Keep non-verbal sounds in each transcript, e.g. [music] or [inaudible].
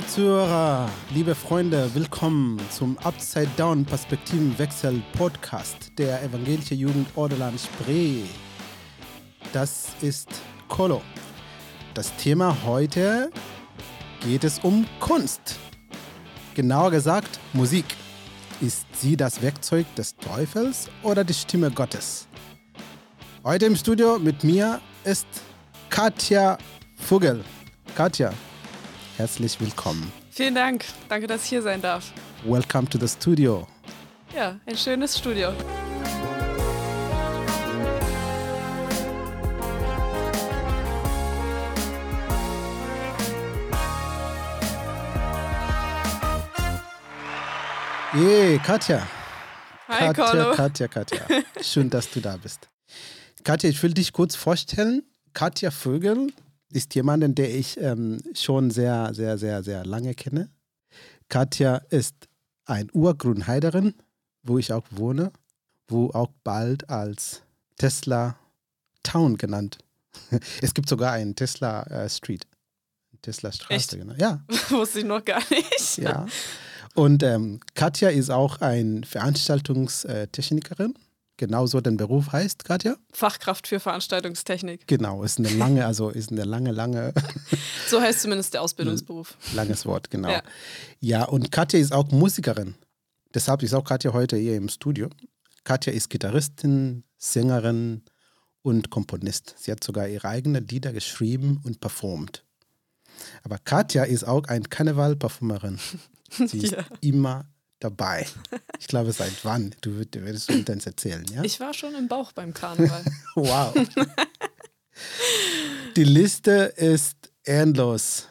Liebe Zuhörer, liebe Freunde, willkommen zum Upside Down Perspektivenwechsel Podcast der Evangelische Jugend Ordeland Spree. Das ist Kolo. Das Thema heute geht es um Kunst. Genauer gesagt Musik. Ist sie das Werkzeug des Teufels oder die Stimme Gottes? Heute im Studio mit mir ist Katja Vogel. Katja, herzlich willkommen. Vielen Dank. Danke, dass ich hier sein darf. Welcome to the studio. Ja, ein schönes Studio. Hey, Katja. Hi, Katja, Carlo. Katja, Katja. Schön, dass du da bist. Katja, ich will dich kurz vorstellen. Katja Vögel ist jemand, der ich ähm, schon sehr, sehr, sehr, sehr lange kenne. Katja ist ein Urgrünheiderin, wo ich auch wohne, wo auch bald als Tesla Town genannt. [laughs] Es gibt sogar einen Tesla äh, Street. Tesla Straße, genau. Ja, [laughs] Wusste ich noch gar nicht. ja. Und ähm, Katja ist auch ein Veranstaltungstechnikerin. Genauso den Beruf heißt, Katja? Fachkraft für Veranstaltungstechnik. Genau, ist eine lange, also ist eine lange, lange, [laughs] So heißt zumindest der Ausbildungsberuf. langes Wort, genau. Ja. Ja. und Katja ist auch Musikerin. Deshalb ist auch Katja heute hier im Studio. Katja ist Gitarristin, Sängerin und Komponist. Sie hat sogar ihre eigenen Lieder geschrieben und performt. Aber Katja ist auch ein Karneval-Performerin. [laughs] Sie ist Ja. immer dabei. Ich glaube, seit wann? Du, du würdest uns erzählen, ja? Ich war schon im Bauch beim Karneval. [laughs] Wow. Die Liste ist endlos.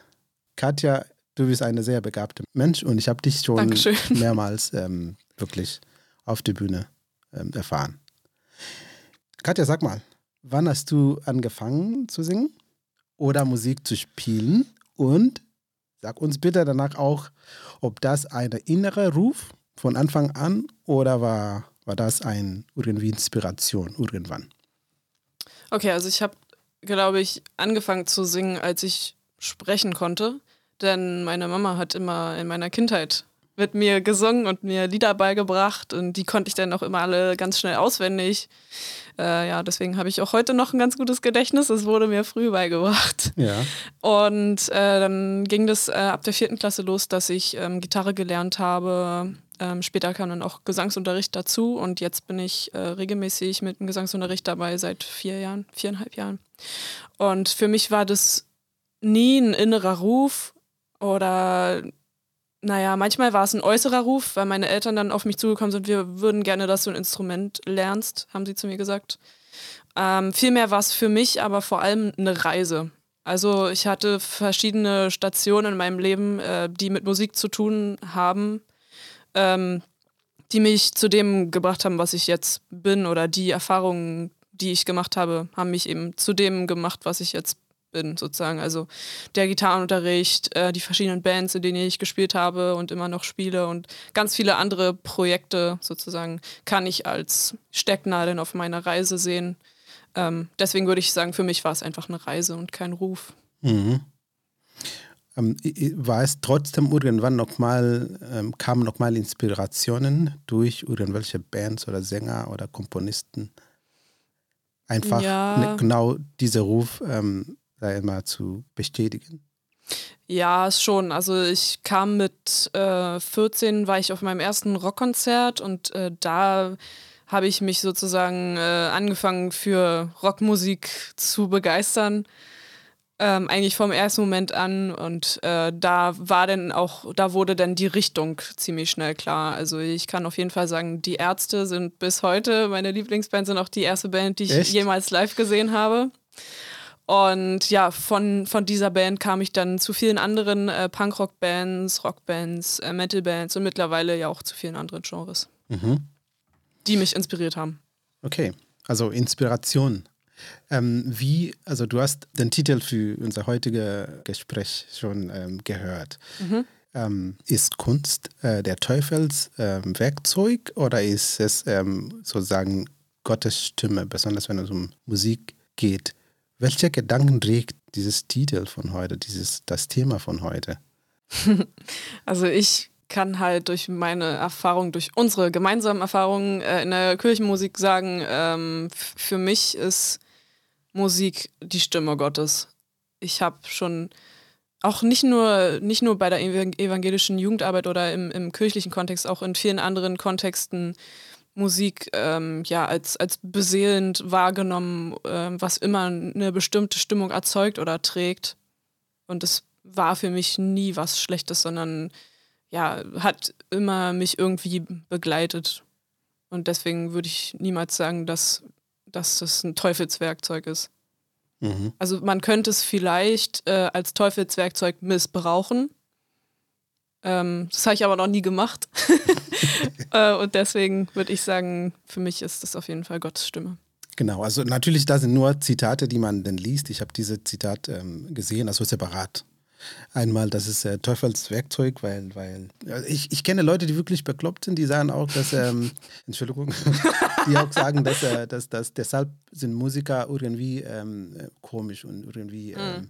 Katja, du bist eine sehr begabte Mensch und ich habe dich schon Dankeschön. mehrmals ähm, wirklich auf der Bühne ähm, erfahren. Katja, sag mal, wann hast du angefangen zu singen oder Musik zu spielen? Und sag uns bitte danach auch, ob das eine innere Ruf von Anfang an oder war, war das ein irgendwie Inspiration irgendwann? Okay, also ich habe, glaube ich, angefangen zu singen, als ich sprechen konnte. Denn meine Mama hat immer in meiner Kindheit mit mir gesungen und mir Lieder beigebracht und die konnte ich dann auch immer alle ganz schnell auswendig. Äh, ja, deswegen habe ich auch heute noch ein ganz gutes Gedächtnis. Es wurde mir früh beigebracht. Ja. Und äh, dann ging das äh, ab der vierten Klasse los, dass ich ähm, Gitarre gelernt habe. Ähm, später kam dann auch Gesangsunterricht dazu und jetzt bin ich äh, regelmäßig mit dem Gesangsunterricht dabei seit vier Jahren, viereinhalb Jahren. Und für mich war das nie ein innerer Ruf oder naja, manchmal war es ein äußerer Ruf, weil meine Eltern dann auf mich zugekommen sind, wir würden gerne, dass du ein Instrument lernst, haben sie zu mir gesagt. Ähm, vielmehr war es für mich aber vor allem eine Reise. Also ich hatte verschiedene Stationen in meinem Leben, äh, die mit Musik zu tun haben, ähm, die mich zu dem gebracht haben, was ich jetzt bin oder die Erfahrungen, die ich gemacht habe, haben mich eben zu dem gemacht, was ich jetzt bin, sozusagen. Also der Gitarrenunterricht, äh, die verschiedenen Bands, in denen ich gespielt habe und immer noch spiele und ganz viele andere Projekte sozusagen kann ich als Stecknadeln auf meiner Reise sehen. Ähm, deswegen würde ich sagen, für mich war es einfach eine Reise und kein Ruf. Mhm. Ähm, war es trotzdem irgendwann nochmal, ähm, kamen nochmal Inspirationen durch irgendwelche Bands oder Sänger oder Komponisten? Einfach Ja. ne, genau dieser Ruf ähm, sei immer zu bestätigen. Ja, schon. Also ich kam mit äh, 14, war ich auf meinem ersten Rockkonzert und äh, da habe ich mich sozusagen äh, angefangen für Rockmusik zu begeistern. Ähm, eigentlich vom ersten Moment an und äh, da war dann auch, da wurde dann die Richtung ziemlich schnell klar. Also ich kann auf jeden Fall sagen, die Ärzte sind bis heute meine Lieblingsband, sind auch die erste Band, die ich Echt? jemals live gesehen habe. Und ja, von, von dieser Band kam ich dann zu vielen anderen äh, Punkrock-Bands, Rockbands, äh, Metal-Bands und mittlerweile ja auch zu vielen anderen Genres, Mhm. die mich inspiriert haben. Okay, also Inspiration. Ähm, wie, also du hast den Titel für unser heutiges Gespräch schon ähm, gehört. Ähm, ist Kunst äh, der Teufels ähm, Werkzeug oder ist es ähm, sozusagen Gottes Stimme, besonders wenn es um Musik geht? Welche Gedanken trägt dieses Titel von heute, dieses, das Thema von heute? [laughs] Also ich kann halt durch meine Erfahrung, durch unsere gemeinsamen Erfahrungen äh, in der Kirchenmusik sagen, ähm, für mich ist Musik die Stimme Gottes. Ich habe schon auch nicht nur, nicht nur bei der evangelischen Jugendarbeit oder im, im kirchlichen Kontext, auch in vielen anderen Kontexten Musik ähm, ja als, als beseelend wahrgenommen, ähm, was immer eine bestimmte Stimmung erzeugt oder trägt. Und es war für mich nie was Schlechtes, sondern ja, hat immer mich irgendwie begleitet. Und deswegen würde ich niemals sagen, dass, dass das ein Teufelswerkzeug ist. Mhm. Also man könnte es vielleicht äh, als Teufelswerkzeug missbrauchen. Ähm, das habe ich aber noch nie gemacht. [laughs] [laughs] äh, und deswegen würde ich sagen, für mich ist das auf jeden Fall Gottes Stimme. Genau, also natürlich, da sind nur Zitate, die man dann liest. Ich habe diese Zitat ähm, gesehen, also separat. Einmal, das ist äh, Teufels Werkzeug, weil, weil also ich, ich kenne Leute, die wirklich bekloppt sind, die sagen auch, dass, ähm, [laughs] Entschuldigung, die auch sagen, dass, äh, dass, dass deshalb sind Musiker irgendwie ähm, komisch und irgendwie, mhm.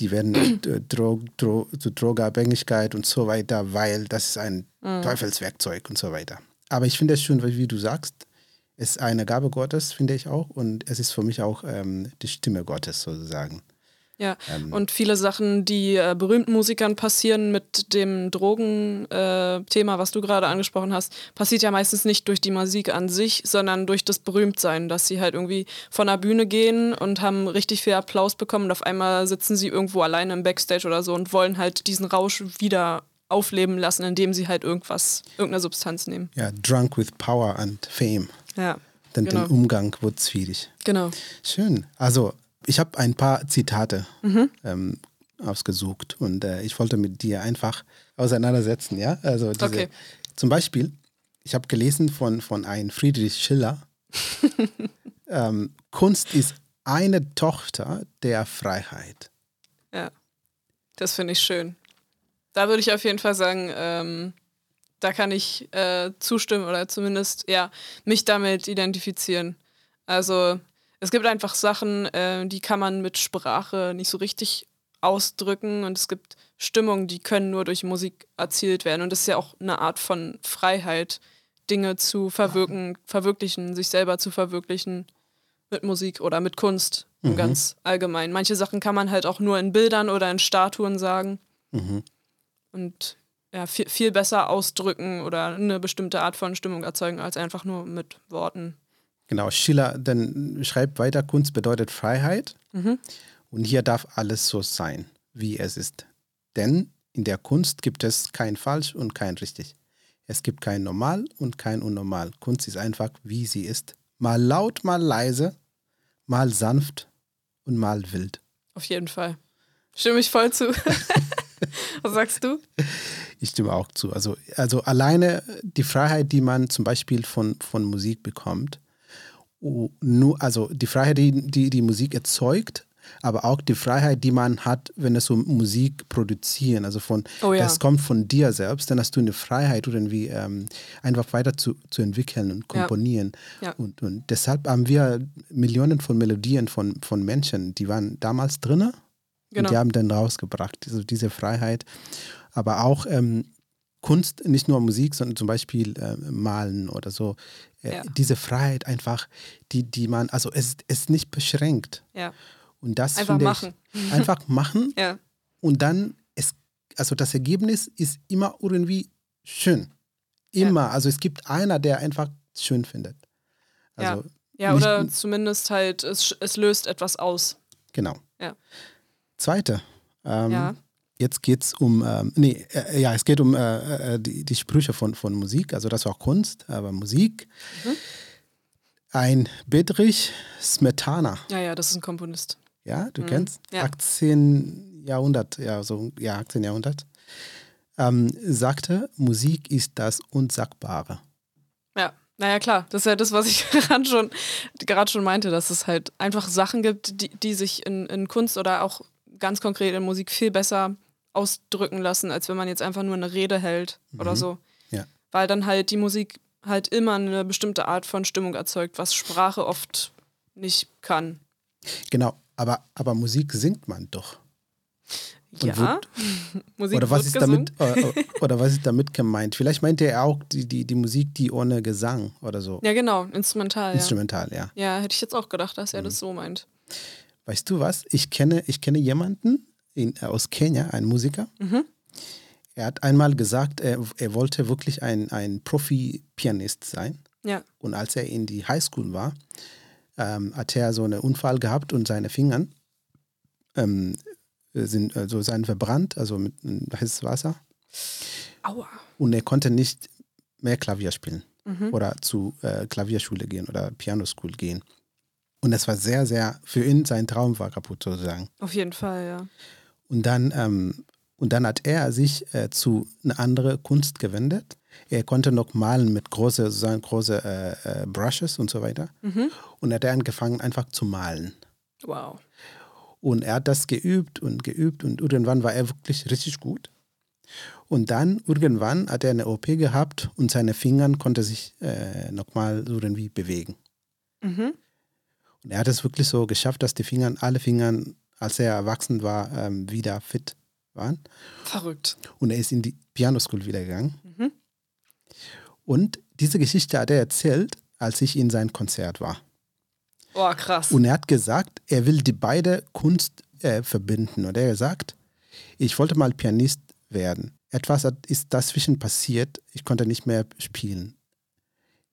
Die werden [clears throat] äh, Dro Dro zu Drogenabhängigkeit und so weiter, weil das ist ein mhm. Teufelswerkzeug und so weiter. Aber ich finde es schön, wie du sagst, es ist eine Gabe Gottes, finde ich auch, und es ist für mich auch ähm, die Stimme Gottes sozusagen. Ja, ähm, und viele Sachen, die äh, berühmten Musikern passieren mit dem Drogenthema, äh, was du gerade angesprochen hast, passiert ja meistens nicht durch die Musik an sich, sondern durch das Berühmtsein, dass sie halt irgendwie von der Bühne gehen und haben richtig viel Applaus bekommen und auf einmal sitzen sie irgendwo alleine im Backstage oder so und wollen halt diesen Rausch wieder aufleben lassen, indem sie halt irgendwas, irgendeine Substanz nehmen. Ja, drunk with power and fame. Ja. Dann genau. den Umgang wird schwierig. Genau. Schön. Also ich habe ein paar Zitate mhm. ähm, ausgesucht und äh, ich wollte mit dir einfach auseinandersetzen, ja? Also diese, okay. zum Beispiel, ich habe gelesen von, von einem Friedrich Schiller, [laughs] ähm, Kunst ist eine Tochter der Freiheit. Ja, das finde ich schön. Da würde ich auf jeden Fall sagen, ähm, da kann ich äh, zustimmen oder zumindest ja mich damit identifizieren. Also es gibt einfach Sachen, äh, die kann man mit Sprache nicht so richtig ausdrücken und es gibt Stimmungen, die können nur durch Musik erzielt werden und das ist ja auch eine Art von Freiheit, Dinge zu verwirken, verwirklichen, sich selber zu verwirklichen mit Musik oder mit Kunst mhm. ganz allgemein. Manche Sachen kann man halt auch nur in Bildern oder in Statuen sagen mhm. und ja, viel, viel besser ausdrücken oder eine bestimmte Art von Stimmung erzeugen als einfach nur mit Worten. Genau, Schiller dann schreibt weiter, Kunst bedeutet Freiheit mhm. und hier darf alles so sein, wie es ist. Denn in der Kunst gibt es kein falsch und kein richtig. Es gibt kein normal und kein unnormal. Kunst ist einfach, wie sie ist. Mal laut, mal leise, mal sanft und mal wild. Auf jeden Fall. Stimme ich voll zu. [laughs] Was sagst du? Ich stimme auch zu. Also, also alleine die Freiheit, die man zum Beispiel von, von Musik bekommt, nur, also die Freiheit, die, die die Musik erzeugt, aber auch die Freiheit, die man hat, wenn es um Musik produzieren, also von, oh ja. das kommt von dir selbst, dann hast du eine Freiheit, irgendwie ähm, einfach weiter zu, zu entwickeln und komponieren. Ja. Ja. Und, und deshalb haben wir Millionen von Melodien von, von Menschen, die waren damals drin genau. und die haben dann rausgebracht, also diese Freiheit. Aber auch ähm, Kunst, nicht nur Musik, sondern zum Beispiel äh, Malen oder so. Äh, ja. Diese Freiheit einfach, die, die man, also es ist nicht beschränkt. Ja. Und das einfach machen. Ich, [laughs] einfach machen. ja. Und dann, es, also das Ergebnis ist immer irgendwie schön. Immer. Ja. Also es gibt einer, der einfach schön findet. Also ja, ja oder zumindest halt, es, es löst etwas aus. Genau. Ja. Zweite. Ähm, ja Jetzt geht es um, ähm, nee, äh, ja, es geht um äh, äh, die, die Sprüche von, von Musik, also das war Kunst, aber Musik. Mhm. Ein Bedrich Smetana. Ja, ja, das ist ein Komponist. Ja, du mhm. kennst? Ja. 18 Jahrhundert, ja, so, ja, 18 Jahrhundert. Ähm, sagte, Musik ist das Unsagbare. Ja, naja, klar. Das ist ja das, was ich [laughs] gerade schon, schon meinte, dass es halt einfach Sachen gibt, die, die sich in, in Kunst oder auch ganz konkret in Musik viel besser ausdrücken lassen, als wenn man jetzt einfach nur eine Rede hält mhm. oder so. Ja. Weil dann halt die Musik halt immer eine bestimmte Art von Stimmung erzeugt, was Sprache oft nicht kann. Genau, aber, aber Musik singt man doch. Ja, [laughs] Musik oder was ist damit oder, [laughs] oder, was ist damit gemeint? Vielleicht meinte er auch die, die, die Musik, die ohne Gesang oder so. Ja, genau, instrumental. Instrumental, ja. Ja, ja hätte ich jetzt auch gedacht, dass er mhm. das so meint. Weißt du was? Ich kenne, ich kenne jemanden in, aus Kenia, einen Musiker. Mhm. Er hat einmal gesagt, er, er wollte wirklich ein, ein Profi-Pianist sein. Ja. Und als er in die Highschool war, ähm, hat er so einen Unfall gehabt und seine Finger ähm, sind also seien verbrannt, also mit heißes Wasser. Aua. Und er konnte nicht mehr Klavier spielen mhm. oder zu äh, Klavierschule gehen oder Pianoschool gehen. Und das war sehr, sehr, für ihn sein Traum war kaputt sozusagen. Auf jeden Fall, ja. Und dann, ähm, und dann hat er sich äh, zu einer anderen Kunst gewendet. Er konnte noch malen mit großen, sozusagen große äh, äh, Brushes und so weiter. Mhm. Und er hat angefangen einfach zu malen. Wow. Und er hat das geübt und geübt und irgendwann war er wirklich richtig gut. Und dann irgendwann hat er eine OP gehabt und seine Finger konnte sich äh, nochmal so irgendwie bewegen. Mhm. Und er hat es wirklich so geschafft, dass die Finger, alle Finger, als er erwachsen war, ähm, wieder fit waren. Verrückt. Und er ist in die Pianoschool wieder gegangen. Mhm. Und diese Geschichte hat er erzählt, als ich in sein Konzert war. Oh, krass. Und er hat gesagt, er will die beide Kunst äh, verbinden. Und er hat gesagt, ich wollte mal Pianist werden. Etwas ist dazwischen passiert, ich konnte nicht mehr spielen.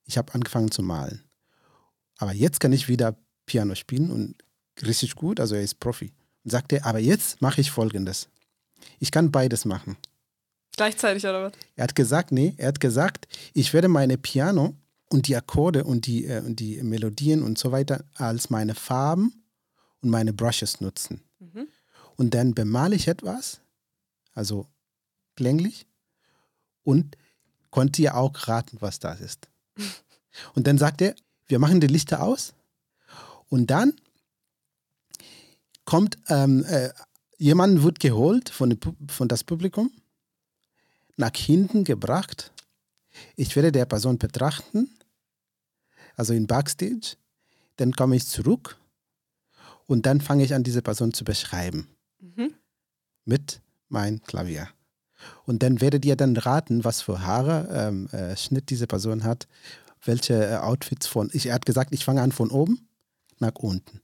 Ich habe angefangen zu malen. Aber jetzt kann ich wieder Piano spielen und richtig gut, also er ist Profi. Und sagte, aber jetzt mache ich Folgendes. Ich kann beides machen. Gleichzeitig oder was? Er hat gesagt, nee, er hat gesagt, ich werde meine Piano und die Akkorde und die, äh, und die Melodien und so weiter als meine Farben und meine Brushes nutzen. Mhm. Und dann bemale ich etwas, also klänglich, und konnte ja auch raten, was das ist. [laughs] Und dann sagt er, wir machen die Lichter aus und dann kommt, ähm, äh, jemand wird geholt von, von das Publikum, nach hinten gebracht. Ich werde der Person betrachten also in Backstage. Dann komme ich zurück und dann fange ich an, diese Person zu beschreiben. Mhm. Mit meinem Klavier. Und dann werdet ihr dann raten, was für Haare, ähm, äh, Schnitt diese Person hat, welche äh, Outfits von. Ich, er hat gesagt, ich fange an von oben nach unten.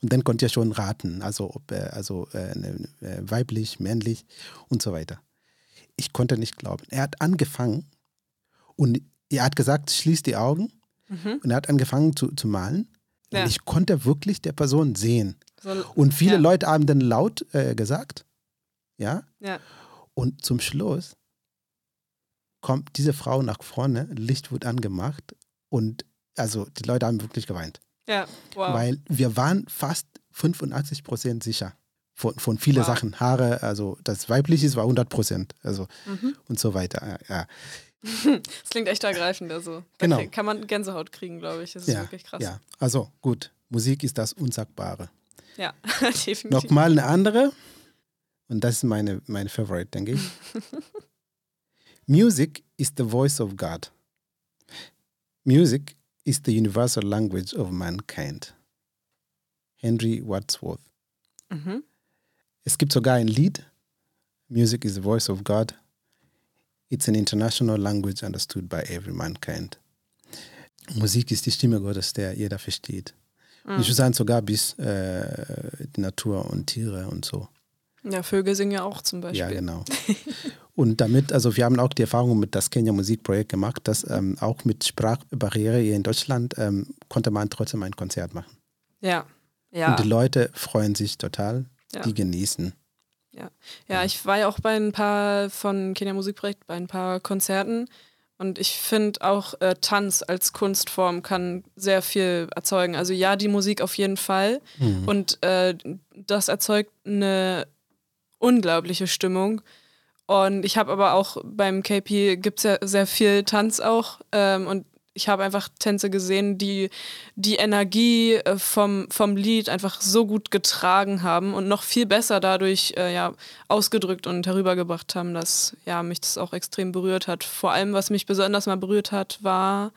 Und dann könnt ihr schon raten, also ob also äh, ne, äh, weiblich, männlich und so weiter. Ich konnte nicht glauben. Er hat angefangen und er hat gesagt, schließ die Augen Mhm. Und er hat angefangen zu, zu malen. Ja. Und ich konnte wirklich der Person sehen. So, und viele ja. Leute haben dann laut äh, gesagt, ja? ja. Und zum Schluss kommt diese Frau nach vorne, Licht wird angemacht und also die Leute haben wirklich geweint. Ja, wow. Weil wir waren fast 85 Prozent sicher von, von vielen wow. Sachen. Haare, also das Weibliche war 100 Prozent, also mhm. und so weiter. Ja. [laughs] Das klingt echt ergreifend. Also. Genau. Kann man Gänsehaut kriegen, glaube ich. Das ist ja, wirklich krass. Ja, also gut. Musik ist das Unsagbare. Ja, [laughs] definitiv. Nochmal eine andere. Und das ist meine, meine Favorite, denke ich. [laughs] Music is the voice of God. Music is the universal language of mankind. Henry Wadsworth. Mhm. Es gibt sogar ein Lied, Music is the voice of God, It's an international language understood by every mankind. Musik ist die Stimme Gottes, der jeder versteht. Mhm. Ich würde sagen, sogar bis äh, die Natur und Tiere und so. Ja, Vögel singen ja auch zum Beispiel. Ja, genau. [laughs] und damit, also wir haben auch die Erfahrung mit das Kenya Musikprojekt gemacht, dass ähm, auch mit Sprachbarriere hier in Deutschland ähm, konnte man trotzdem ein Konzert machen. Ja, ja. Und die Leute freuen sich total, ja. die genießen. Ja. ja, ich war ja auch bei ein paar von Kenia Musikprojekt, bei ein paar Konzerten. Und ich finde auch äh, Tanz als Kunstform kann sehr viel erzeugen. Also ja, die Musik auf jeden Fall. Mhm. Und äh, das erzeugt eine unglaubliche Stimmung. Und ich habe aber auch beim KP gibt es ja sehr viel Tanz auch. Ähm, und ich habe einfach Tänze gesehen, die die Energie äh, vom, vom Lied einfach so gut getragen haben und noch viel besser dadurch äh, ja, ausgedrückt und herübergebracht haben, dass ja, mich das auch extrem berührt hat. Vor allem, was mich besonders mal berührt hat, war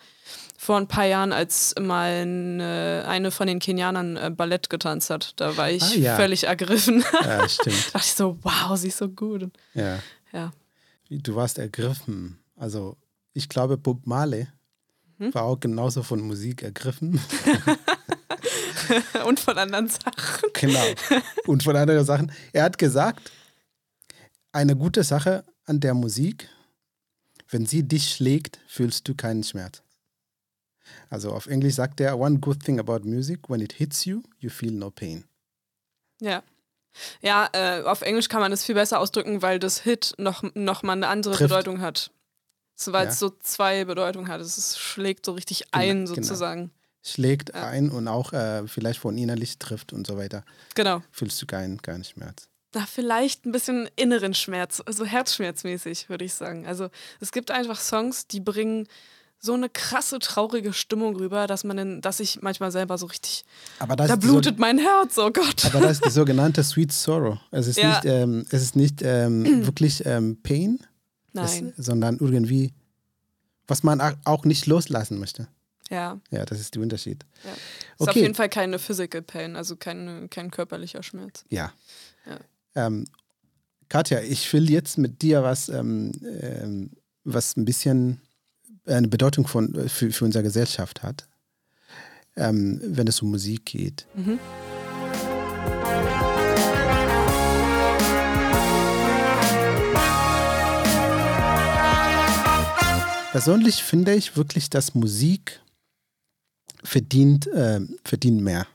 vor ein paar Jahren, als mal eine, eine von den Kenianern äh, Ballett getanzt hat. Da war ich ah, ja. völlig ergriffen. [laughs] Ja, stimmt. da dachte ich so, wow, sie ist so gut. Ja. ja. Du warst ergriffen. Also ich glaube, Bob Marley hm? war auch genauso von Musik ergriffen. [laughs] Und von anderen Sachen. Genau. Und von anderen Sachen. Er hat gesagt, eine gute Sache an der Musik, wenn sie dich schlägt, fühlst du keinen Schmerz. Also auf Englisch sagt er, one good thing about music, when it hits you, you feel no pain. Ja. Ja, äh, auf Englisch kann man es viel besser ausdrücken, weil das Hit noch, noch mal eine andere Trifft. Bedeutung hat. So, weil ja. es so zwei Bedeutungen hat. Es schlägt so richtig genau, ein, sozusagen. Genau. Schlägt ja. ein und auch äh, vielleicht von innerlich trifft und so weiter. Genau. Fühlst du keinen, keinen Schmerz. Na, vielleicht ein bisschen inneren Schmerz, also herzschmerzmäßig, würde ich sagen. Also es gibt einfach Songs, die bringen so eine krasse, traurige Stimmung rüber, dass man in, dass ich manchmal selber so richtig. Aber da blutet so, mein Herz, oh Gott. Aber das ist die sogenannte Sweet Sorrow. Es ist ja. nicht, ähm, es ist nicht ähm, [clears throat] wirklich ähm, Pain, Nein. Es, sondern irgendwie, was man auch nicht loslassen möchte. Ja. Ja, das ist der Unterschied. Ja. Ist auf jeden Fall keine Physical Pain, also kein, kein körperlicher Schmerz. Ja. ja. Ähm, Katja, ich will jetzt mit dir was, ähm, ähm, was ein bisschen eine Bedeutung von, äh, für, für unsere Gesellschaft hat, ähm, wenn es um Musik geht. Mhm. Persönlich finde ich wirklich, dass Musik verdient, äh, verdient mehr.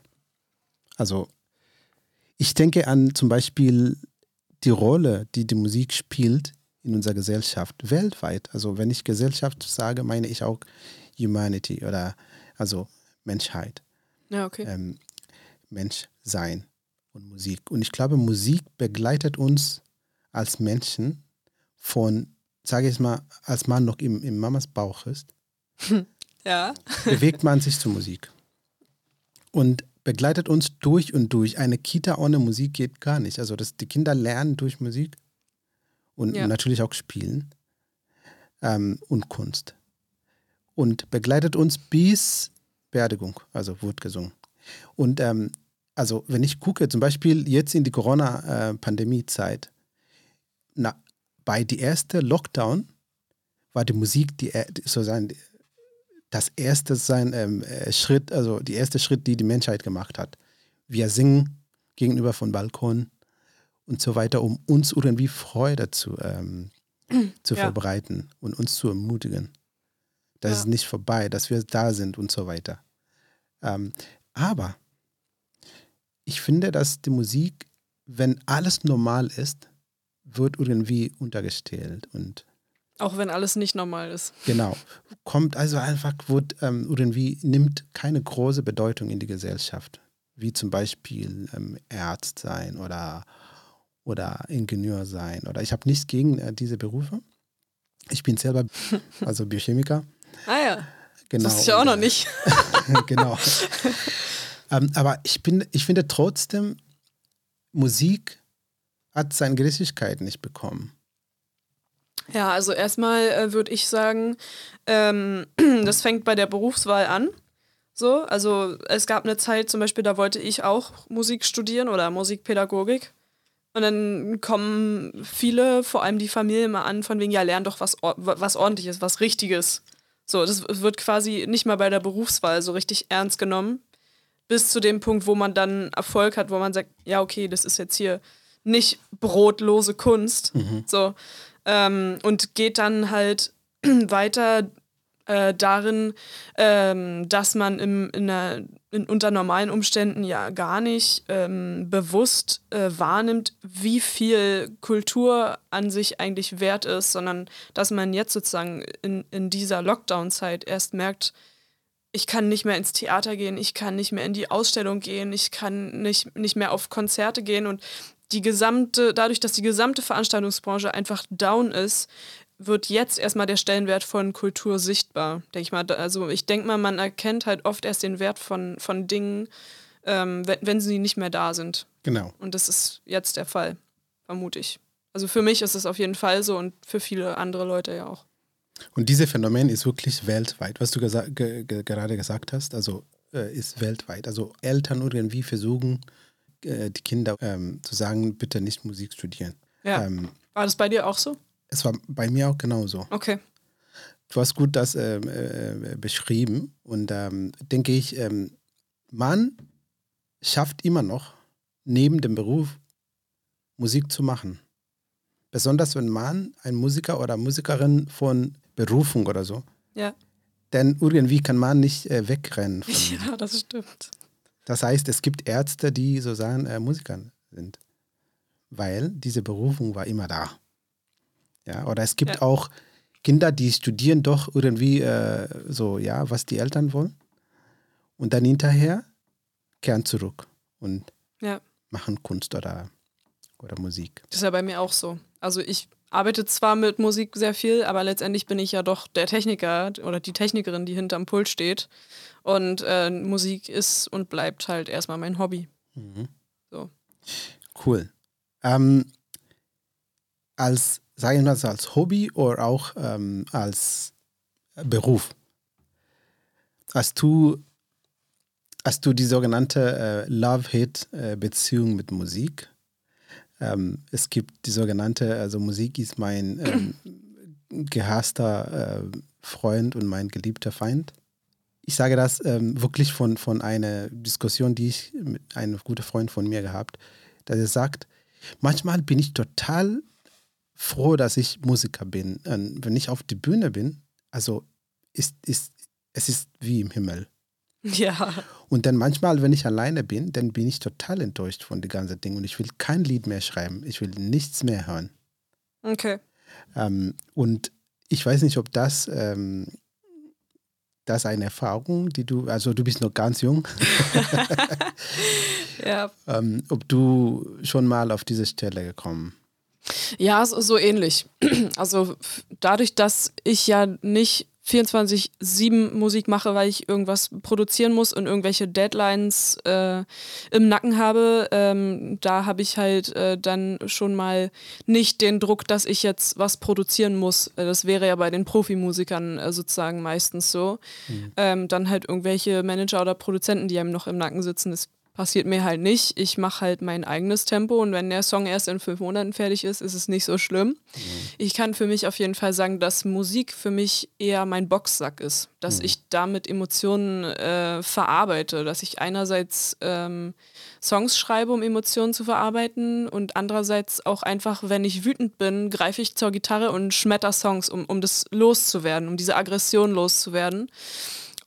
Also ich denke an zum Beispiel die Rolle, die die Musik spielt in unserer Gesellschaft weltweit. Also wenn ich Gesellschaft sage, meine ich auch Humanity oder also Menschheit. Ja, okay. Ähm, Menschsein und Musik. Und ich glaube, Musik begleitet uns als Menschen von, sage ich mal, als man noch im, im Mamas Bauch ist. [laughs] ja. bewegt man sich zur Musik. Und begleitet uns durch und durch. Eine Kita ohne Musik geht gar nicht. Also das, die Kinder lernen durch Musik und ja. natürlich auch Spielen ähm, und Kunst. Und begleitet uns bis Beerdigung, also wird gesungen. Und ähm, also wenn ich gucke, zum Beispiel jetzt in die Corona-Pandemie-Zeit, na, bei der ersten Lockdown war die Musik die, sozusagen das erste sein ähm, äh, Schritt, also die erste Schritt, die die Menschheit gemacht hat. Wir singen gegenüber von Balkon, und so weiter, um uns irgendwie Freude zu, ähm, [clears throat] zu ja. verbreiten und uns zu ermutigen. Das ja. ist nicht vorbei, dass wir da sind und so weiter. Ähm, aber ich finde, dass die Musik, wenn alles normal ist, wird irgendwie untergestellt und auch wenn alles nicht normal ist. Genau. Kommt also einfach, wird ähm, irgendwie, nimmt keine große Bedeutung in die Gesellschaft. Wie zum Beispiel ähm, Arzt sein oder oder Ingenieur sein oder ich habe nichts gegen äh, diese Berufe. Ich bin selber [laughs] also Biochemiker. Ah ja. Genau. Das ist ja auch noch nicht. [laughs] genau. ähm, aber ich bin, ich finde trotzdem, Musik hat seine Gerechtigkeit nicht bekommen. Ja, also erstmal äh, würde ich sagen, ähm, [clears throat] das fängt bei der Berufswahl an. So, also es gab eine Zeit zum Beispiel, da wollte ich auch Musik studieren oder Musikpädagogik. Und dann kommen viele, vor allem die Familie, mal an, von wegen, ja, lern doch was, was ordentliches, was Richtiges. So, das wird quasi nicht mal bei der Berufswahl so richtig ernst genommen. Bis zu dem Punkt, wo man dann Erfolg hat, wo man sagt, ja, okay, das ist jetzt hier nicht brotlose Kunst. Mhm. So. Ähm, und geht dann halt [clears throat] weiter äh, darin, ähm, dass man im, in einer, in, unter normalen Umständen ja gar nicht ähm, bewusst äh, wahrnimmt, wie viel Kultur an sich eigentlich wert ist, sondern dass man jetzt sozusagen in, in dieser Lockdown-Zeit erst merkt, ich kann nicht mehr ins Theater gehen, ich kann nicht mehr in die Ausstellung gehen, ich kann nicht, nicht mehr auf Konzerte gehen. Und die gesamte, dadurch, dass die gesamte Veranstaltungsbranche einfach down ist, wird jetzt erstmal der Stellenwert von Kultur sichtbar, denke ich mal. Also ich denke mal, man erkennt halt oft erst den Wert von, von Dingen, ähm, wenn, wenn sie nicht mehr da sind. Genau. Und das ist jetzt der Fall, vermute ich. Also für mich ist es auf jeden Fall so und für viele andere Leute ja auch. Und dieses Phänomen ist wirklich weltweit, was du gesa ge ge gerade gesagt hast, also äh, ist weltweit. Also Eltern irgendwie versuchen, äh, die Kinder ähm, zu sagen, bitte nicht Musik studieren. Ja. Ähm, War das bei dir auch so? Es war bei mir auch genauso. Okay. Du hast gut das ähm, äh, beschrieben und ähm, denke ich, ähm, man schafft immer noch neben dem Beruf Musik zu machen. Besonders wenn man ein Musiker oder Musikerin von Berufung oder so. Ja. Denn irgendwie kann man nicht äh, wegrennen. [laughs] Ja, das stimmt. Das heißt, es gibt Ärzte, die sozusagen äh, Musiker sind. Weil diese Berufung war immer da. Ja, oder es gibt Ja. auch Kinder, die studieren doch irgendwie äh, so, ja, was die Eltern wollen. Und dann hinterher kehren zurück und Ja. machen Kunst oder, oder Musik. Das ist ja bei mir auch so. Also ich arbeite zwar mit Musik sehr viel, aber letztendlich bin ich ja doch der Techniker oder die Technikerin, die hinterm Pult steht. Und äh, Musik ist und bleibt halt erstmal mein Hobby. Mhm. So. Cool. Ähm, als, sagen wir so als Hobby oder auch ähm, als Beruf. Hast du, hast du die sogenannte äh, Love-Hate-Beziehung mit Musik? Ähm, es gibt die sogenannte, also Musik ist mein ähm, gehasster äh, Freund und mein geliebter Feind. Ich sage das ähm, wirklich von, von einer Diskussion, die ich mit einem guten Freund von mir gehabt, dass er sagt, manchmal bin ich total froh, dass ich Musiker bin. Und wenn ich auf die Bühne bin, also ist, ist, es ist wie im Himmel. [laughs] Ja. Und dann manchmal, wenn ich alleine bin, dann bin ich total enttäuscht von dem ganzen Ding und ich will kein Lied mehr schreiben. Ich will nichts mehr hören. Okay. Ähm, und ich weiß nicht, ob das, ähm, das eine Erfahrung, die du, also du bist noch ganz jung, [laughs] Ja. [laughs] ähm, ob du schon mal auf diese Stelle gekommen Ja, so, so ähnlich. [clears throat] Also dadurch, dass ich ja nicht 24-7 Musik mache, weil ich irgendwas produzieren muss und irgendwelche Deadlines äh, im Nacken habe, ähm, da habe ich halt äh, dann schon mal nicht den Druck, dass ich jetzt was produzieren muss. Äh, Das wäre ja bei den Profimusikern äh, sozusagen meistens so. Ähm, dann halt irgendwelche Manager oder Produzenten, die einem noch im Nacken sitzen. Das passiert mir halt nicht. Ich mache halt mein eigenes Tempo und wenn der Song erst in fünf Monaten fertig ist, ist es nicht so schlimm. Ich kann für mich auf jeden Fall sagen, dass Musik für mich eher mein Boxsack ist. Dass ich damit Emotionen äh, verarbeite. Dass ich einerseits ähm, Songs schreibe, um Emotionen zu verarbeiten und andererseits auch einfach, wenn ich wütend bin, greife ich zur Gitarre und schmetter Songs, um, um das loszuwerden, um diese Aggression loszuwerden.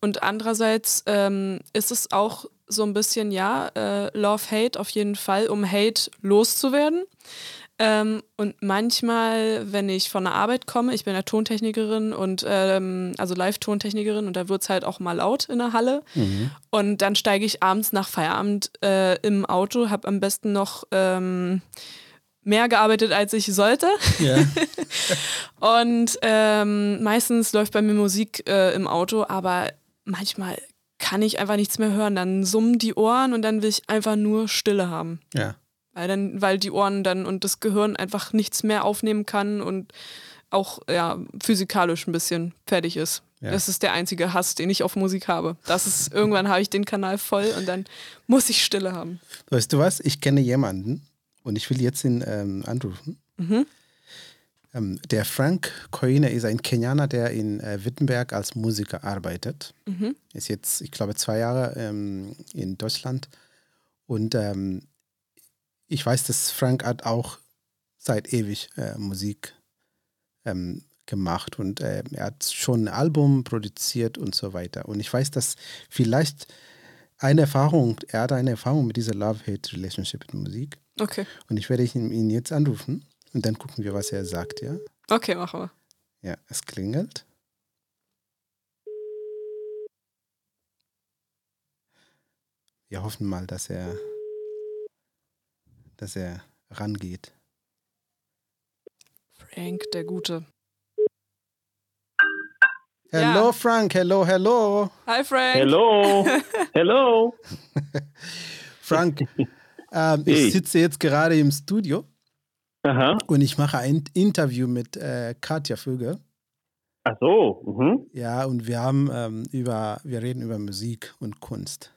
Und andererseits ähm, ist es auch so ein bisschen, ja, äh, Love-Hate auf jeden Fall, um Hate loszuwerden. Ähm, und manchmal, wenn ich von der Arbeit komme, ich bin ja Tontechnikerin und ähm, also Live-Tontechnikerin und da wird es halt auch mal laut in der Halle. Und dann steige ich abends nach Feierabend äh, im Auto, habe am besten noch ähm, mehr gearbeitet, als ich sollte. Ja. [laughs] Und ähm, meistens läuft bei mir Musik äh, im Auto, aber manchmal kann ich einfach nichts mehr hören. Dann summen die Ohren und dann will ich einfach nur Stille haben. ja. Weil, dann, weil die Ohren dann und das Gehirn einfach nichts mehr aufnehmen kann und auch ja, physikalisch ein bisschen fertig ist. Ja. Das ist der einzige Hass, den ich auf Musik habe. Das ist, irgendwann habe ich den Kanal voll und dann muss ich Stille haben. Weißt du was? Ich kenne jemanden und ich will jetzt ihn ähm, anrufen. Ähm, der Frank Koine ist ein Kenianer, der in äh, Wittenberg als Musiker arbeitet. Ist jetzt, ich glaube, zwei Jahre ähm, in Deutschland. Und ähm, ich weiß, dass Frank hat auch seit ewig äh, Musik ähm, gemacht und äh, er hat schon ein Album produziert und so weiter. Und ich weiß, dass vielleicht eine Erfahrung, er hat eine Erfahrung mit dieser Love-Hate-Relationship mit Musik. Okay. Und ich werde ihn, ihn jetzt anrufen und dann gucken wir, was er sagt, ja? Okay, machen wir. Ja, es klingelt. Wir hoffen mal, dass er, dass er rangeht. Frank, der Gute. Hello, Ja. Frank. Hello, hello. Hi, Frank. Hello, [laughs] hello. [laughs] Frank, ähm, ich sitze jetzt gerade im Studio Aha, und ich mache ein Interview mit äh, Katja Vögel. Ach so. Mhm. Ja, und wir haben ähm, über, wir reden über Musik und Kunst.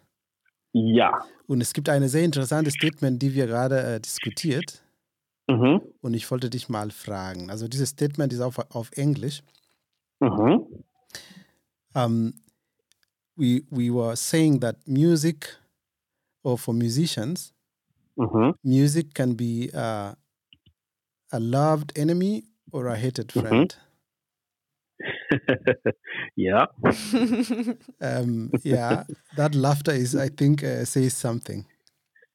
Ja. Und es gibt eine sehr interessante Statement, die wir gerade äh, diskutiert. Mhm. Und ich wollte dich mal fragen. Also dieses Statement ist auf, auf Englisch. Mhm. Um, we we were saying that music, or for musicians, Mhm. music can be uh, a loved enemy or a hated Mhm. friend. [laughs] ja. [laughs] Um, yeah, that laughter is, I think, uh, says something.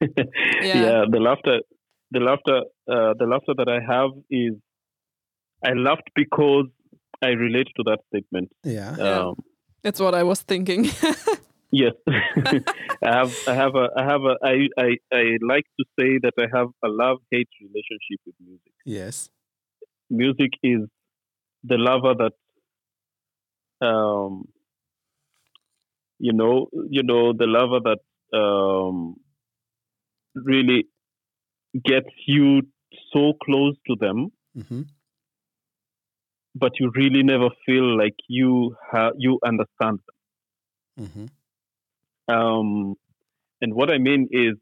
[laughs] yeah. yeah. The laughter, the laughter, uh, the laughter that I have is, I laughed because I relate to that statement. Yeah. Yeah. Um, That's what I was thinking. Yes, [laughs] I have, I have a, I have a, I, I, I like to say that I have a love-hate relationship with music. Yes. Music is the lover that, um, you know, you know, the lover that um, really gets you so close to them hmm but you really never feel like you ha- you understand them. Um, and what I mean is,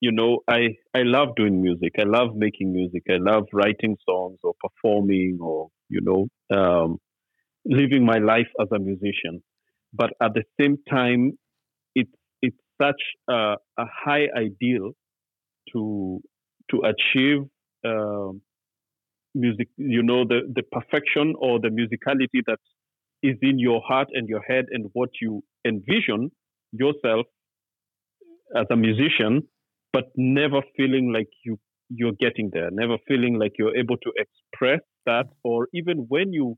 you know, I I love doing music. I love making music. I love writing songs or performing or you know, um, living my life as a musician. But at the same time, it's it's such a, a high ideal to to achieve. Um, music, you know, the, the perfection or the musicality that is in your heart and your head and what you envision yourself as a musician, but never feeling like you you're getting there, never feeling like you're able to express that, or even when you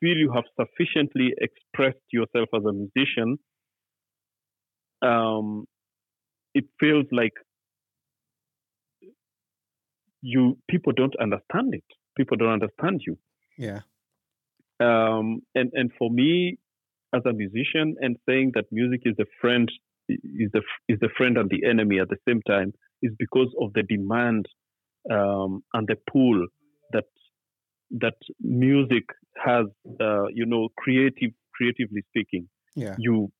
feel you have sufficiently expressed yourself as a musician, um, it feels like you people don't understand it. People don't understand you. Yeah. Um, and and for me, as a musician, and saying that music is the friend is the is the friend and the enemy at the same time is because of the demand um, and the pull that that music has. Uh, you know, creative creatively speaking, Yeah. you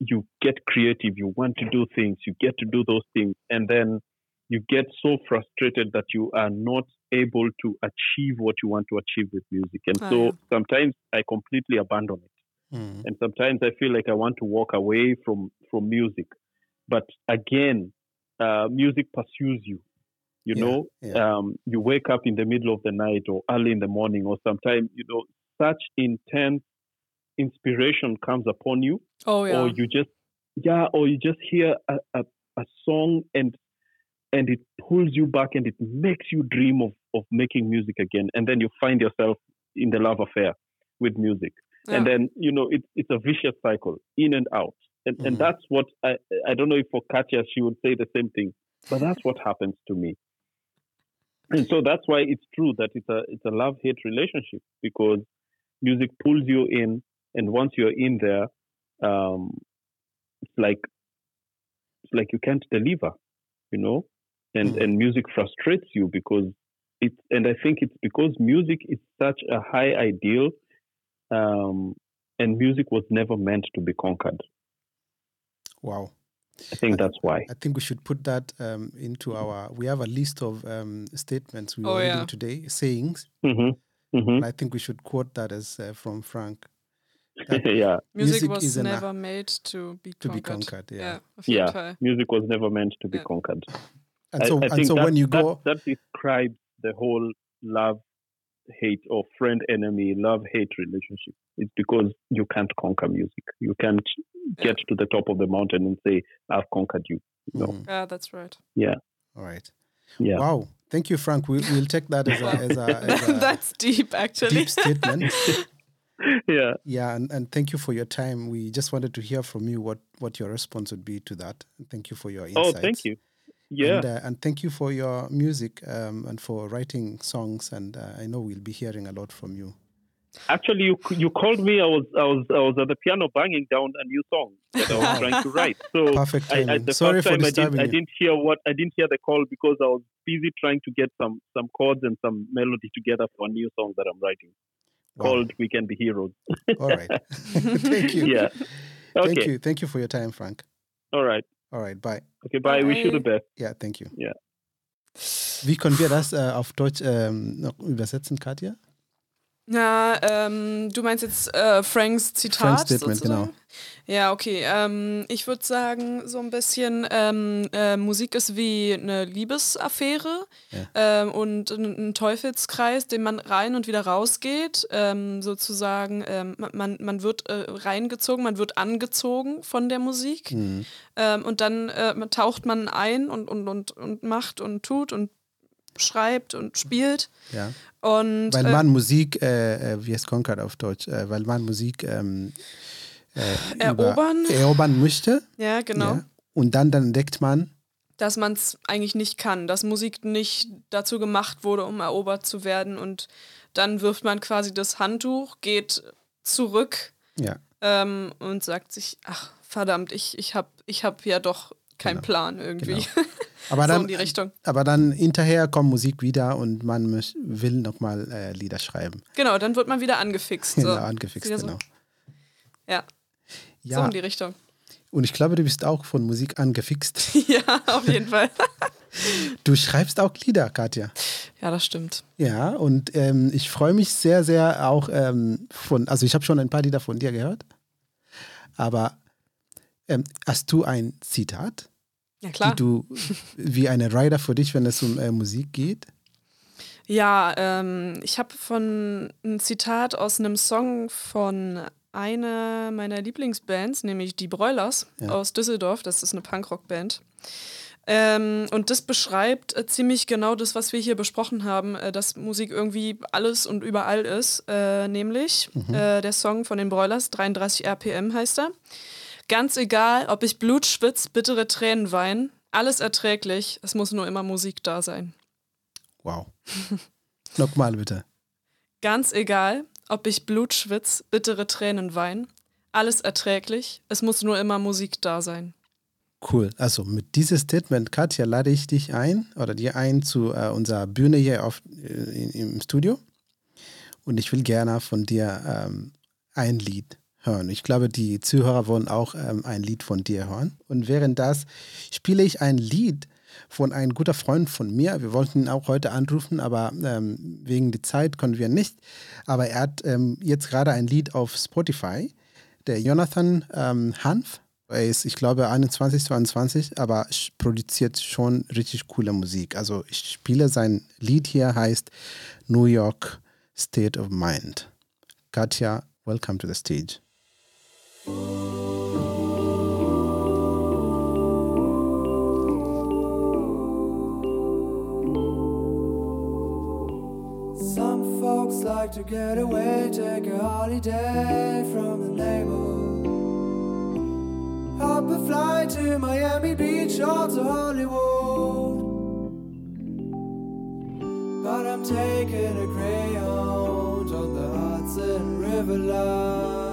you get creative. You want to do things. You get to do those things, and then you get so frustrated that you are not able to achieve what you want to achieve with music. And Ah, so yeah. sometimes I completely abandon it. Mm. And sometimes I feel like I want to walk away from, from music. But again, uh, music pursues you. You Yeah, know, yeah. um, you wake up in the middle of the night or early in the morning, or sometimes, you know, such intense inspiration comes upon you oh yeah. or you just yeah or you just hear a, a, a song and and it pulls you back and it makes you dream of, of making music again and then you find yourself in the love affair with music and then you know it, it's a vicious cycle in and out and, Mhm. and that's what I, I don't know if for Katya she would say the same thing but that's what happens to me and so that's why it's true that it's a it's a love hate relationship because music pulls you in and once you're in there um, it's like it's like you can't deliver, you know, and Mhm. and music frustrates you because it's and I think it's because music is such a high ideal, um, and music was never meant to be conquered. Wow. I think that's why. I think we should put that um, into our. We have a list of um, statements we Oh, were reading yeah. today, sayings. hmm hmm And I think we should quote that as uh, from Frank. [laughs] Yeah, Music, music was is an- never made to be to be conquered. conquered. Yeah. yeah. Music was never meant to be Yeah. conquered. And so, I and think so that- when you that- go, that describes the whole love hate or friend enemy love hate relationship it's because you can't conquer music you can't get to the top of the mountain and say i've conquered you no Mhm. Yeah, that's right. Yeah. All right. yeah Wow. Thank you, Frank. We, we'll take that as a, as a, as [laughs] a that's deep, actually. deep statement. [laughs] yeah Yeah, and, and thank you for your time. We just wanted to hear from you what, what your response would be to that. Thank you for your insights oh thank you yeah And, uh, and thank you for your music um, and for writing songs. And uh, I know we'll be hearing a lot from you. actually you you called me i was i was i was at the piano banging down a new song that i was [laughs] trying to write so Perfect I, I, timing. the Sorry first for time I, did, disturbing I you. didn't hear what I didn't hear the call because I was busy trying to get some some chords and some melody together for a new song that I'm writing. wow. called We Can Be Heroes. All right. [laughs] [laughs] Thank you. Yeah. Okay. Thank you. Thank you for your time, Frank. All right. All right. Bye. Okay, bye. bye. Wish you the best. Ja, thank you. Ja. Wie können wir das äh, auf Deutsch ähm, noch übersetzen, Katja? Na, ähm, du meinst jetzt äh, Franks Zitat? Franks Statement, sozusagen? genau. Ja, okay. Ähm, ich würde sagen, so ein bisschen, ähm, äh, Musik ist wie eine Liebesaffäre Ja. ähm, und ein, ein Teufelskreis, den man rein und wieder rausgeht. Ähm, sozusagen, ähm, man- man, wird äh, reingezogen, man wird angezogen von der Musik. Mhm. Ähm, und dann äh, taucht man ein und, und, und, und macht und tut und schreibt und spielt. Ja. Und Weil äh, man Musik, äh, äh, wie es Concord auf Deutsch, äh, weil man Musik ähm, äh, Erobern? Über, erobern möchte. ja, genau. Ja. Und dann, dann entdeckt man, dass man es eigentlich nicht kann, dass Musik nicht dazu gemacht wurde, um erobert zu werden. Und dann wirft man quasi das Handtuch, geht zurück ja, ähm, und sagt sich, ach verdammt, ich, ich habe ich hab ja doch keinen Genau. Plan irgendwie. Genau. [laughs] aber so dann, in die Richtung. aber dann hinterher kommt Musik wieder und man will nochmal äh, Lieder schreiben. Genau, dann wird man wieder angefixt. So. Genau, angefixt, Wieder so. genau. Ja, so Ja, in die Richtung. und ich glaube, du bist auch von Musik angefixt. [laughs] ja, auf jeden [laughs] Fall. Du schreibst auch Lieder, Katja. Ja, das stimmt. Ja, und ähm, ich freue mich sehr, sehr auch ähm, von, also ich habe schon ein paar Lieder von dir gehört, aber ähm, hast du ein Zitat, Ja, klar. die du wie eine Rider für dich, wenn es um äh, Musik geht? Ja, ähm, ich habe von ein Zitat aus einem Song von einer meiner Lieblingsbands, nämlich die Broilers Ja. aus Düsseldorf. Das ist eine Punkrock-Band. Ähm, und das beschreibt äh, ziemlich genau das, was wir hier besprochen haben, äh, dass Musik irgendwie alles und überall ist. Äh, nämlich äh, der Song von den Broilers, 33 RPM heißt er. Ganz egal, ob ich Blut schwitz, bittere Tränen wein, alles erträglich, es muss nur immer Musik da sein. Wow. [laughs] Nochmal bitte. Ganz egal, ob ich Blut schwitz, bittere Tränen wein, alles erträglich, es muss nur immer Musik da sein. Cool. Also mit diesem Statement, Katja, lade ich dich ein oder dir ein zu äh, unserer Bühne hier auf, äh, im Studio. Und ich will gerne von dir ähm, ein Lied hören. Ich glaube, die Zuhörer wollen auch ähm, ein Lied von dir hören. Und während das spiele ich ein Lied von einem guter Freund von mir. Wir wollten ihn auch heute anrufen, aber ähm, wegen der Zeit können wir nicht. Aber er hat ähm, jetzt gerade ein Lied auf Spotify. Der Jonathan ähm, Hanf. Er ist, ich glaube, 21, 22, aber produziert schon richtig coole Musik. Also ich spiele sein Lied hier, heißt New York State of Mind. Katja, welcome to the stage. Some folks like to get away, take a holiday from the neighborhood. Hop a flight to Miami Beach or to Hollywood. But I'm taking a crayon on the Hudson River line.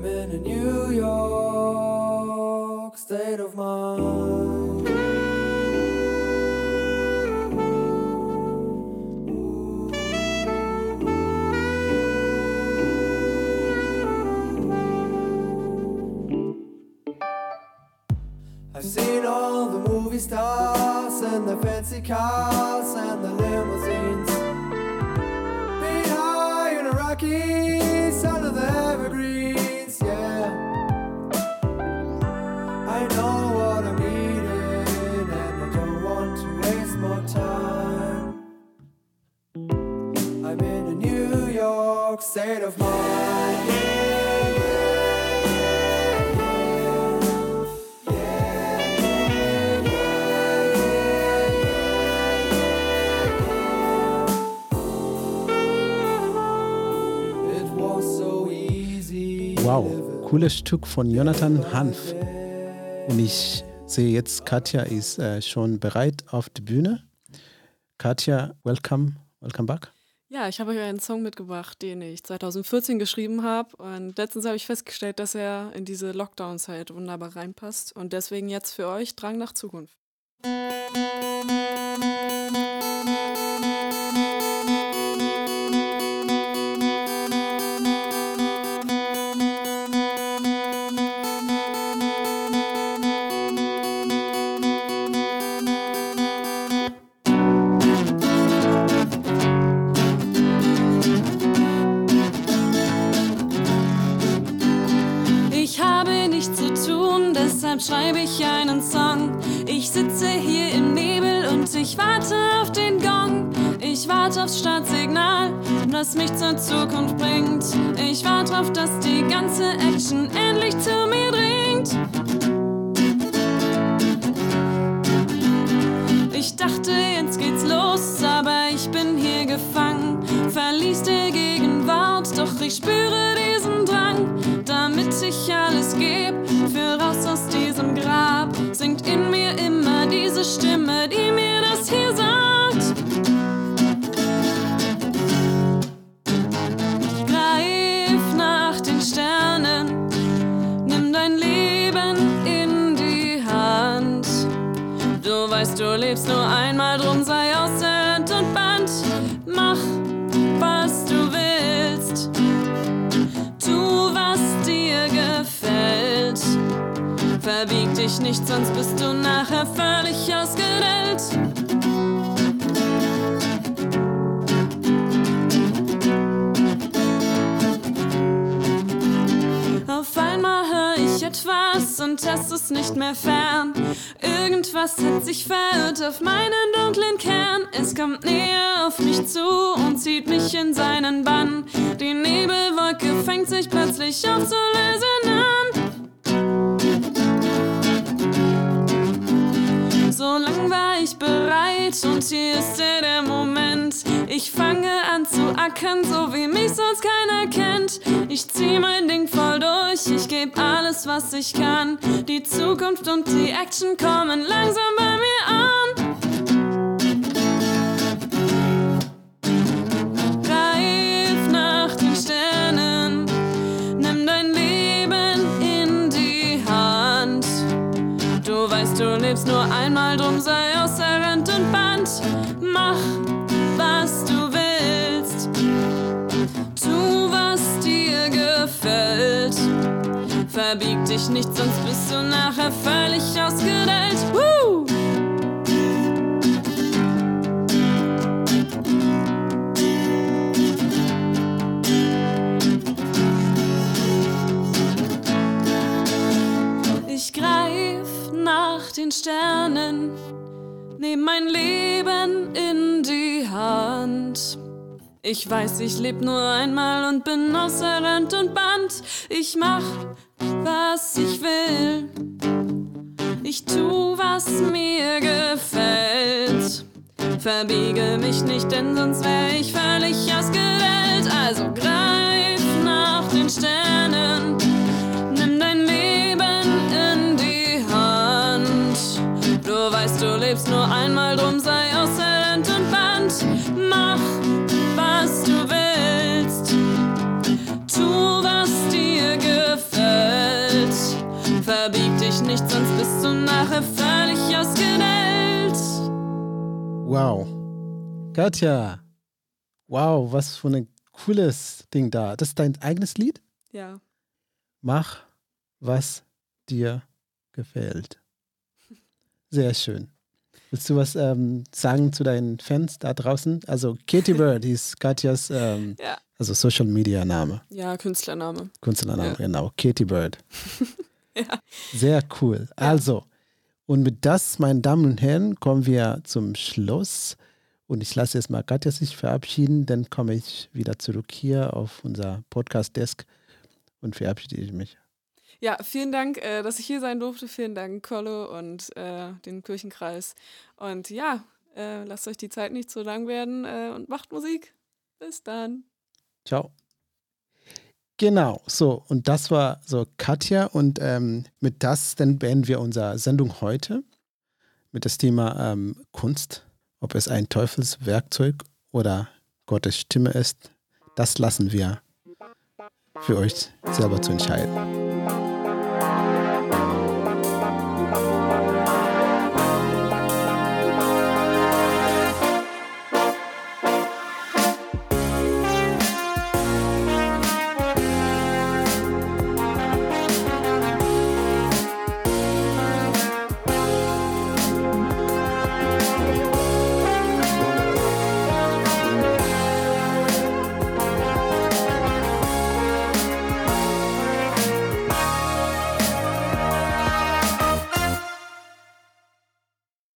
I'm in a New York state of mind. I've seen all the movie stars and the fancy cars and the limousines. Been high in the Rockies under the evergreens, state of mind. Yeah, yeah, yeah, yeah. It was so easy. Wow, cooles Stück von Jonathan Hanf. Und ich sehe jetzt, Katja ist äh, schon bereit auf der Bühne. Katja, welcome, welcome back. Ja, ich habe euch einen Song mitgebracht, den ich 2014 geschrieben habe. Und letztens habe ich festgestellt, dass er in diese Lockdown-Zeit wunderbar reinpasst. Und deswegen jetzt für euch Drang nach Zukunft. Ich schreibe ich einen Song. Ich sitze hier im Nebel und ich warte auf den Gong. Ich warte aufs Startsignal, das mich zur Zukunft bringt. Ich warte auf, dass die ganze Action endlich zu mir dringt. Ich dachte, jetzt geht's los, aber ich bin hier gefangen. Verließ der Gegenwart, doch ich spüre diesen Drang. Damit ich alles geb, für raus aus diesem In mir immer diese Stimme, die mir das hier sagt. Greif nach den Sternen, nimm dein Leben in die Hand. Du weißt, du lebst nur einmal, Verbieg dich nicht, sonst bist du nachher völlig ausgedellt. Auf einmal höre ich etwas und es ist nicht mehr fern. Irgendwas hat sich verirrt auf meinen dunklen Kern. Es kommt näher auf mich zu und zieht mich in seinen Bann. Die Nebelwolke fängt sich plötzlich auf zu lösen an. So lang war ich bereit und hier ist er der Moment. Ich fange an zu ackern, so wie mich sonst keiner kennt. Ich zieh mein Ding voll durch, ich geb alles, was ich kann. Die Zukunft und die Action kommen langsam bei mir an. Lebst nur einmal, drum sei außer Rand und Band. Mach, was du willst. Tu, was dir gefällt. Verbieg dich nicht, sonst bist du nachher völlig ausgedellt. Woo! Sternen, nehm mein Leben in die Hand. Ich weiß, ich leb nur einmal und bin außer Rand und Band. Ich mach, was ich will. Ich tu, was mir gefällt. Verbiege mich nicht, denn sonst wär ich völlig ausgewählt. Also greif nach den Sternen. Weißt, du lebst nur einmal, drum sei außer Rand und Band. Mach, was du willst. Tu, was dir gefällt. Verbieg dich nicht, sonst bist du nachher völlig ausgedellt. Wow. Katja. Wow, was für ein cooles Ding da. Das ist dein eigenes Lied? Ja. Mach, was dir gefällt. Sehr schön. Willst du was ähm, sagen zu deinen Fans da draußen? Also Katie Bird ist Katjas ähm, [laughs] Ja. also Social Media Name, Ja, Künstlername. Künstlername, Ja. genau. Katie Bird. [laughs] Ja. Sehr cool. Also, und mit das, meine Damen und Herren, kommen wir zum Schluss. Und ich lasse jetzt mal Katja sich verabschieden, dann komme ich wieder zurück hier auf unser Podcast-Desk und verabschiede mich. Ja, vielen Dank, äh, dass ich hier sein durfte. Vielen Dank, Kolle und äh, den Kirchenkreis. Und ja, äh, lasst euch die Zeit nicht zu lang werden äh, und macht Musik. Bis dann. Ciao. Genau, so, und das war so Katja und ähm, mit das dann beenden wir unsere Sendung heute mit das Thema ähm, Kunst, ob es ein Teufelswerkzeug oder Gottes Stimme ist, das lassen wir für euch selber zu entscheiden.